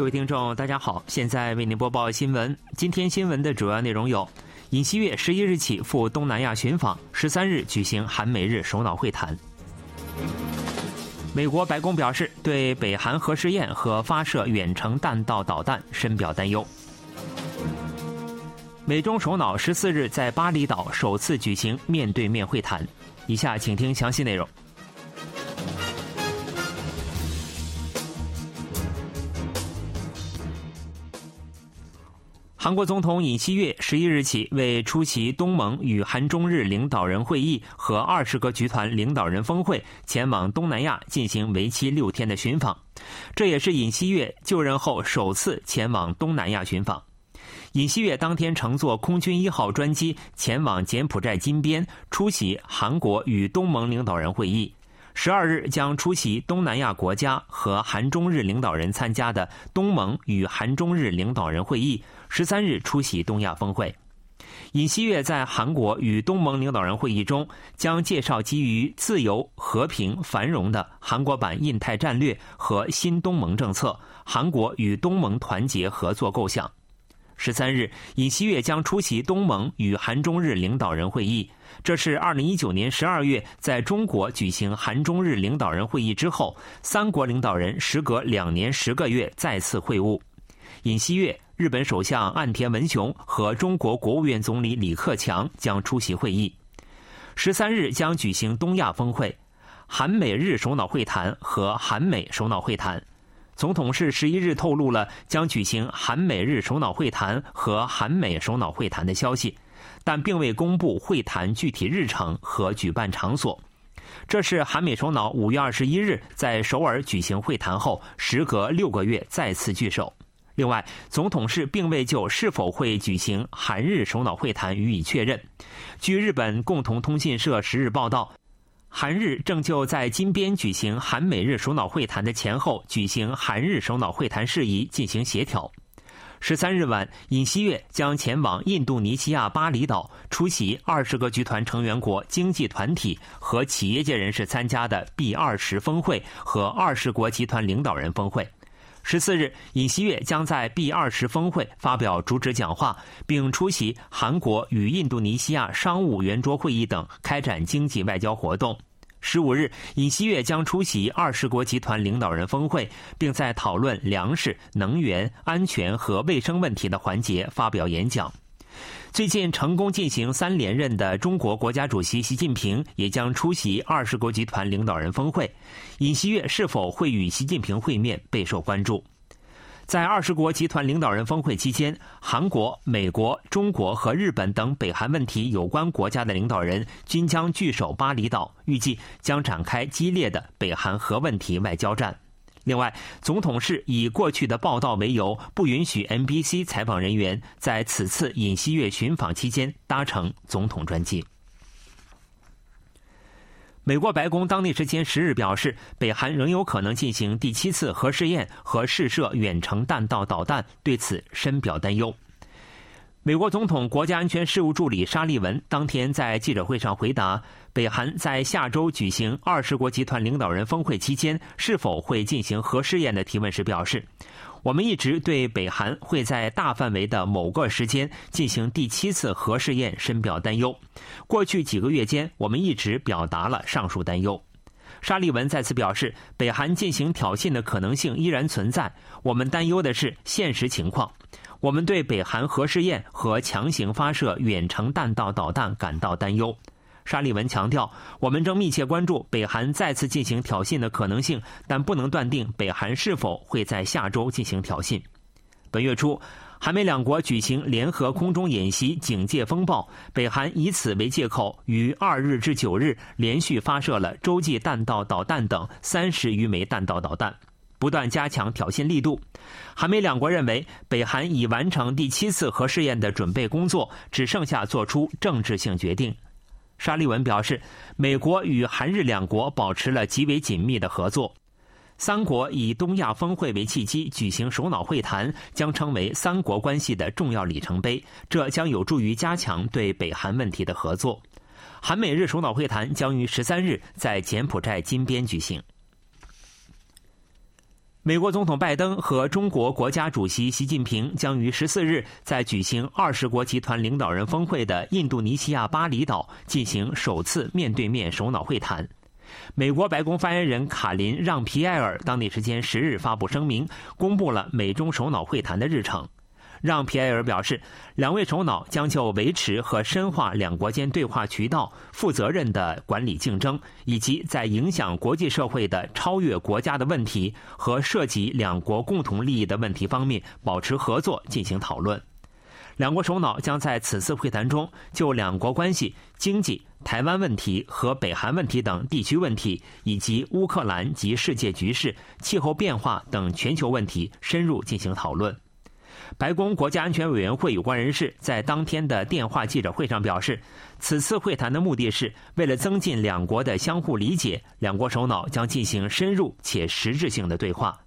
各位听众，大家好，现在为您播报新闻。今天新闻的主要内容有：尹锡悦十一日起赴东南亚寻访，十三日举行韩美日首脑会谈。美国白宫表示，对北韩核试验和发射远程弹道导弹深表担忧。美中首脑十四日在巴厘岛首次举行面对面会谈。以下请听详细内容。韩国总统尹锡悦十一日起为出席东盟与韩中日领导人会议和二十个集团领导人峰会，前往东南亚进行为期六天的寻访。这也是尹锡悦就任后首次前往东南亚寻访。尹锡悦当天乘坐空军一号专机前往柬埔寨金边，出席韩国与东盟领导人会议。十二日将出席东南亚国家和韩中日领导人参加的东盟与韩中日领导人会议。十三日出席东亚峰会，尹锡悦在韩国与东盟领导人会议中将介绍基于自由、和平、繁荣的韩国版印太战略和新东盟政策，韩国与东盟团结合作构想。十三日，尹锡悦将出席东盟与韩中日领导人会议，这是二零一九年十二月在中国举行韩中日领导人会议之后，三国领导人时隔两年十个月再次会晤。尹锡悦。日本首相岸田文雄和中国国务院总理李克强将出席会议。十三日将举行东亚峰会、韩美日首脑会谈和韩美首脑会谈。总统是十一日透露了将举行韩美日首脑会谈和韩美首脑会谈的消息，但并未公布会谈具体日程和举办场所。这是韩美首脑五月二十一日在首尔举行会谈后，时隔六个月再次聚首。另外，总统室并未就是否会举行韩日首脑会谈予以确认。据日本共同通信社十日报道，韩日正就在金边举行韩美日首脑会谈的前后举行韩日首脑会谈事宜进行协调。十三日晚，尹锡悦将前往印度尼西亚巴厘岛出席二十个集团成员国经济团体和企业界人士参加的 B 二十峰会和二十国集团领导人峰会。十四日，尹锡悦将在 B 二十峰会发表主旨讲话，并出席韩国与印度尼西亚商务圆桌会议等，开展经济外交活动。十五日，尹锡悦将出席二十国集团领导人峰会，并在讨论粮食、能源安全和卫生问题的环节发表演讲。最近成功进行三连任的中国国家主席习近平也将出席二十国集团领导人峰会。尹锡悦是否会与习近平会面备受关注。在二十国集团领导人峰会期间，韩国、美国、中国和日本等北韩问题有关国家的领导人均将聚首巴厘岛，预计将展开激烈的北韩核问题外交战。另外，总统是以过去的报道为由，不允许 NBC 采访人员在此次尹锡悦寻访期间搭乘总统专机。美国白宫当地时间十日表示，北韩仍有可能进行第七次核试验和试射远程弹道导弹，对此深表担忧。美国总统国家安全事务助理沙利文当天在记者会上回答，北韩在下周举行二十国集团领导人峰会期间是否会进行核试验的提问时表示：“我们一直对北韩会在大范围的某个时间进行第七次核试验深表担忧。过去几个月间，我们一直表达了上述担忧。”沙利文再次表示，北韩进行挑衅的可能性依然存在，我们担忧的是现实情况。我们对北韩核试验和强行发射远程弹道导弹感到担忧，沙利文强调，我们正密切关注北韩再次进行挑衅的可能性，但不能断定北韩是否会在下周进行挑衅。本月初，韩美两国举行联合空中演习“警戒风暴”，北韩以此为借口，于二日至九日连续发射了洲际弹道导弹等三十余枚弹道导弹。不断加强挑衅力度，韩美两国认为北韩已完成第七次核试验的准备工作，只剩下做出政治性决定。沙利文表示，美国与韩日两国保持了极为紧密的合作，三国以东亚峰会为契机举行首脑会谈，将成为三国关系的重要里程碑，这将有助于加强对北韩问题的合作。韩美日首脑会谈将于十三日在柬埔寨金边举行。美国总统拜登和中国国家主席习近平将于十四日在举行二十国集团领导人峰会的印度尼西亚巴厘岛进行首次面对面首脑会谈。美国白宫发言人卡林让皮埃尔当地时间十日发布声明，公布了美中首脑会谈的日程。让皮埃尔表示，两位首脑将就维持和深化两国间对话渠道、负责任的管理竞争，以及在影响国际社会的超越国家的问题和涉及两国共同利益的问题方面保持合作进行讨论。两国首脑将在此次会谈中就两国关系、经济、台湾问题和北韩问题等地区问题，以及乌克兰及世界局势、气候变化等全球问题深入进行讨论。白宫国家安全委员会有关人士在当天的电话记者会上表示，此次会谈的目的是为了增进两国的相互理解，两国首脑将进行深入且实质性的对话。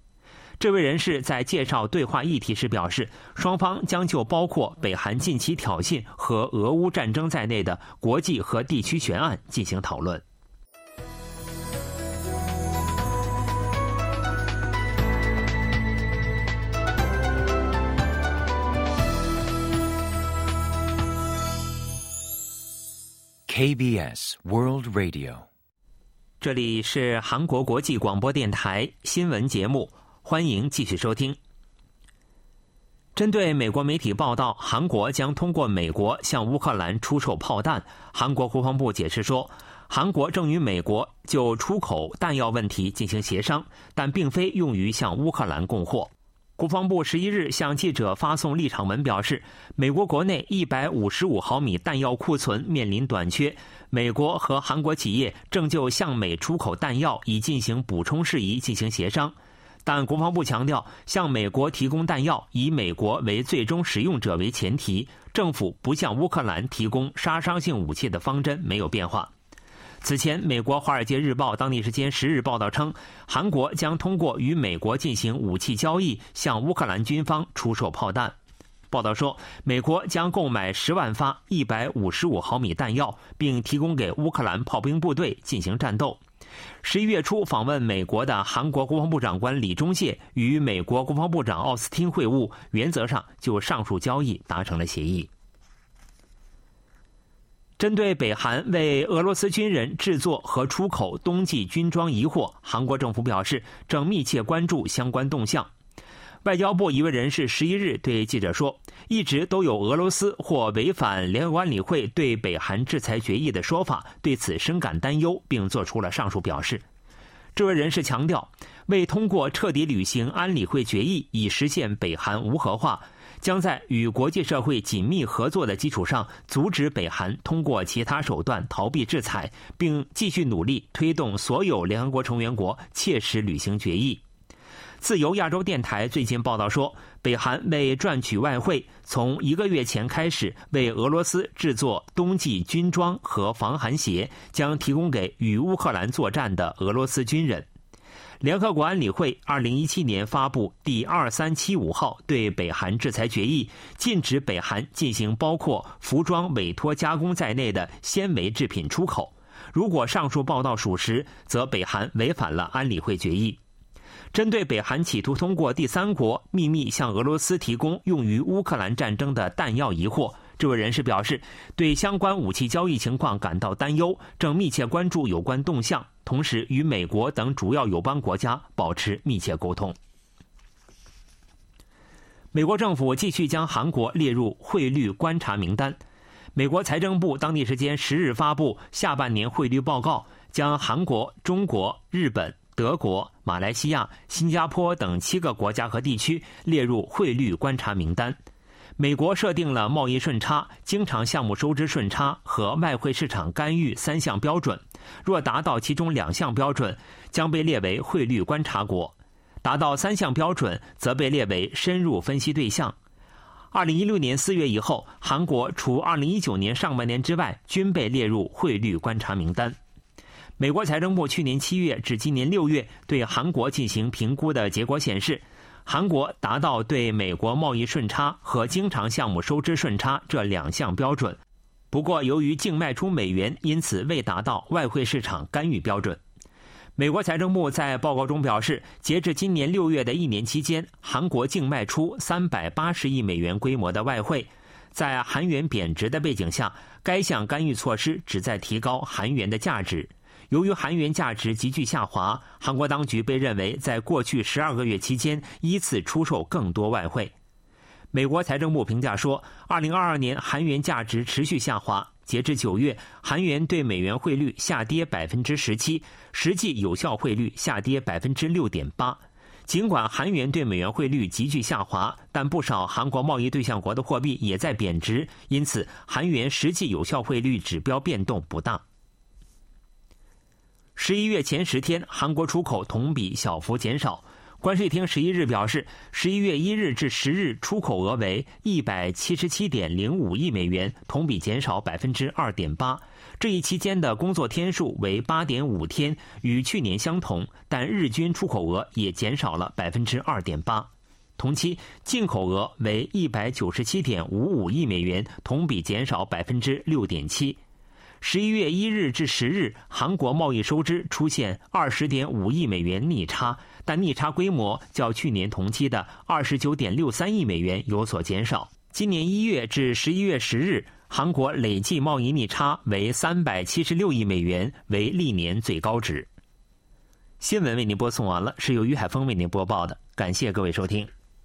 这位人士在介绍对话议题时表示，双方将就包括北韩近期挑衅和俄乌战争在内的国际和地区悬案进行讨论。KBS World Radio，这里是韩国国际广播电台新闻节目，欢迎继续收听。针对美国媒体报道，韩国将通过美国向乌克兰出售炮弹，韩国国防部解释说，韩国正与美国就出口弹药问题进行协商，但并非用于向乌克兰供货。国防部十一日向记者发送立场文，表示，美国国内一百五十五毫米弹药库存面临短缺，美国和韩国企业正就向美出口弹药以进行补充事宜进行协商。但国防部强调，向美国提供弹药以美国为最终使用者为前提，政府不向乌克兰提供杀伤性武器的方针没有变化。此前，美国《华尔街日报》当地时间十日报道称，韩国将通过与美国进行武器交易，向乌克兰军方出售炮弹。报道说，美国将购买十万发一百五十五毫米弹药，并提供给乌克兰炮兵部队进行战斗。十一月初访问美国的韩国国防部长官李忠谢与美国国防部长奥斯汀会晤，原则上就上述交易达成了协议。针对北韩为俄罗斯军人制作和出口冬季军装疑惑，韩国政府表示正密切关注相关动向。外交部一位人士十一日对记者说：“一直都有俄罗斯或违反联合国安理会对北韩制裁决议的说法，对此深感担忧，并做出了上述表示。”这位人士强调，为通过彻底履行安理会决议，以实现北韩无核化。将在与国际社会紧密合作的基础上，阻止北韩通过其他手段逃避制裁，并继续努力推动所有联合国成员国切实履行决议。自由亚洲电台最近报道说，北韩为赚取外汇，从一个月前开始为俄罗斯制作冬季军装和防寒鞋，将提供给与乌克兰作战的俄罗斯军人。联合国安理会二零一七年发布第二三七五号对北韩制裁决议，禁止北韩进行包括服装委托加工在内的纤维制品出口。如果上述报道属实，则北韩违反了安理会决议。针对北韩企图通过第三国秘密向俄罗斯提供用于乌克兰战争的弹药疑惑。这位人士表示，对相关武器交易情况感到担忧，正密切关注有关动向，同时与美国等主要友邦国家保持密切沟通。美国政府继续将韩国列入汇率观察名单。美国财政部当地时间十日发布下半年汇率报告，将韩国、中国、日本、德国、马来西亚、新加坡等七个国家和地区列入汇率观察名单。美国设定了贸易顺差、经常项目收支顺差和外汇市场干预三项标准，若达到其中两项标准，将被列为汇率观察国；达到三项标准，则被列为深入分析对象。二零一六年四月以后，韩国除二零一九年上半年之外，均被列入汇率观察名单。美国财政部去年七月至今年六月对韩国进行评估的结果显示。韩国达到对美国贸易顺差和经常项目收支顺差这两项标准，不过由于净卖出美元，因此未达到外汇市场干预标准。美国财政部在报告中表示，截至今年六月的一年期间，韩国净卖出三百八十亿美元规模的外汇。在韩元贬值的背景下，该项干预措施旨在提高韩元的价值。由于韩元价值急剧下滑，韩国当局被认为在过去十二个月期间依次出售更多外汇。美国财政部评价说，二零二二年韩元价值持续下滑。截至九月，韩元对美元汇率下跌百分之十七，实际有效汇率下跌百分之六点八。尽管韩元对美元汇率急剧下滑，但不少韩国贸易对象国的货币也在贬值，因此韩元实际有效汇率指标变动不大。十一月前十天，韩国出口同比小幅减少。关税厅十一日表示，十一月一日至十日出口额为一百七十七点零五亿美元，同比减少百分之二点八。这一期间的工作天数为八点五天，与去年相同，但日均出口额也减少了百分之二点八。同期进口额为一百九十七点五五亿美元，同比减少百分之六点七。十一月一日至十日，韩国贸易收支出现二十点五亿美元逆差，但逆差规模较去年同期的二十九点六三亿美元有所减少。今年一月至十一月十日，韩国累计贸易逆差为三百七十六亿美元，为历年最高值。新闻为您播送完了，是由于海峰为您播报的，感谢各位收听。